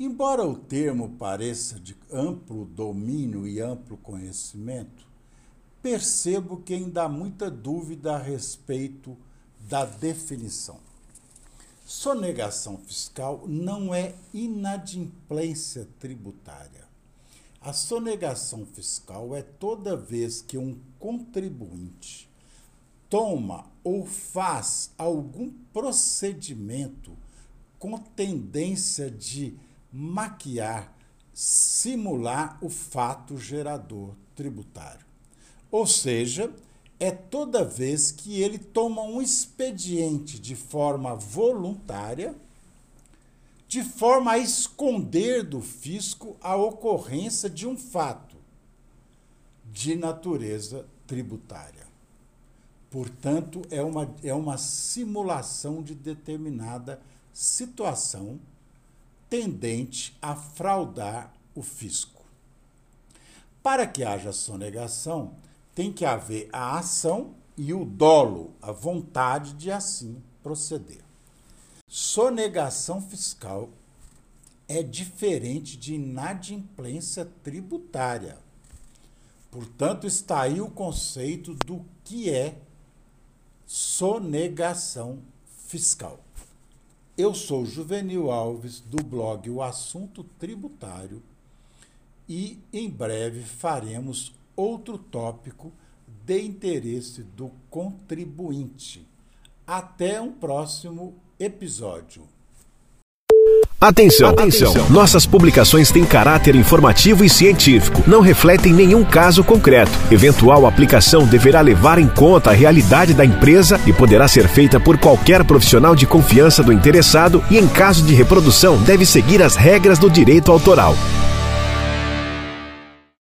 Embora o termo pareça de amplo domínio e amplo conhecimento, percebo que ainda há muita dúvida a respeito da definição. Sonegação fiscal não é inadimplência tributária. A sonegação fiscal é toda vez que um contribuinte toma ou faz algum procedimento com tendência de maquiar, simular o fato gerador tributário. Ou seja, é toda vez que ele toma um expediente de forma voluntária, de forma a esconder do fisco a ocorrência de um fato de natureza tributária. Portanto, é uma, é uma simulação de determinada situação tendente a fraudar o fisco. Para que haja sonegação, tem que haver a ação e o dolo, a vontade de assim proceder. Sonegação fiscal é diferente de inadimplência tributária. Portanto, está aí o conceito do que é sonegação fiscal. Eu sou Juvenil Alves, do blog O Assunto Tributário, e em breve faremos outro tópico de interesse do contribuinte. Até um próximo episódio. Atenção, atenção! Nossas publicações têm caráter informativo e científico, não refletem nenhum caso concreto. Eventual aplicação deverá levar em conta a realidade da empresa e poderá ser feita por qualquer profissional de confiança do interessado e, em caso de reprodução, deve seguir as regras do direito autoral.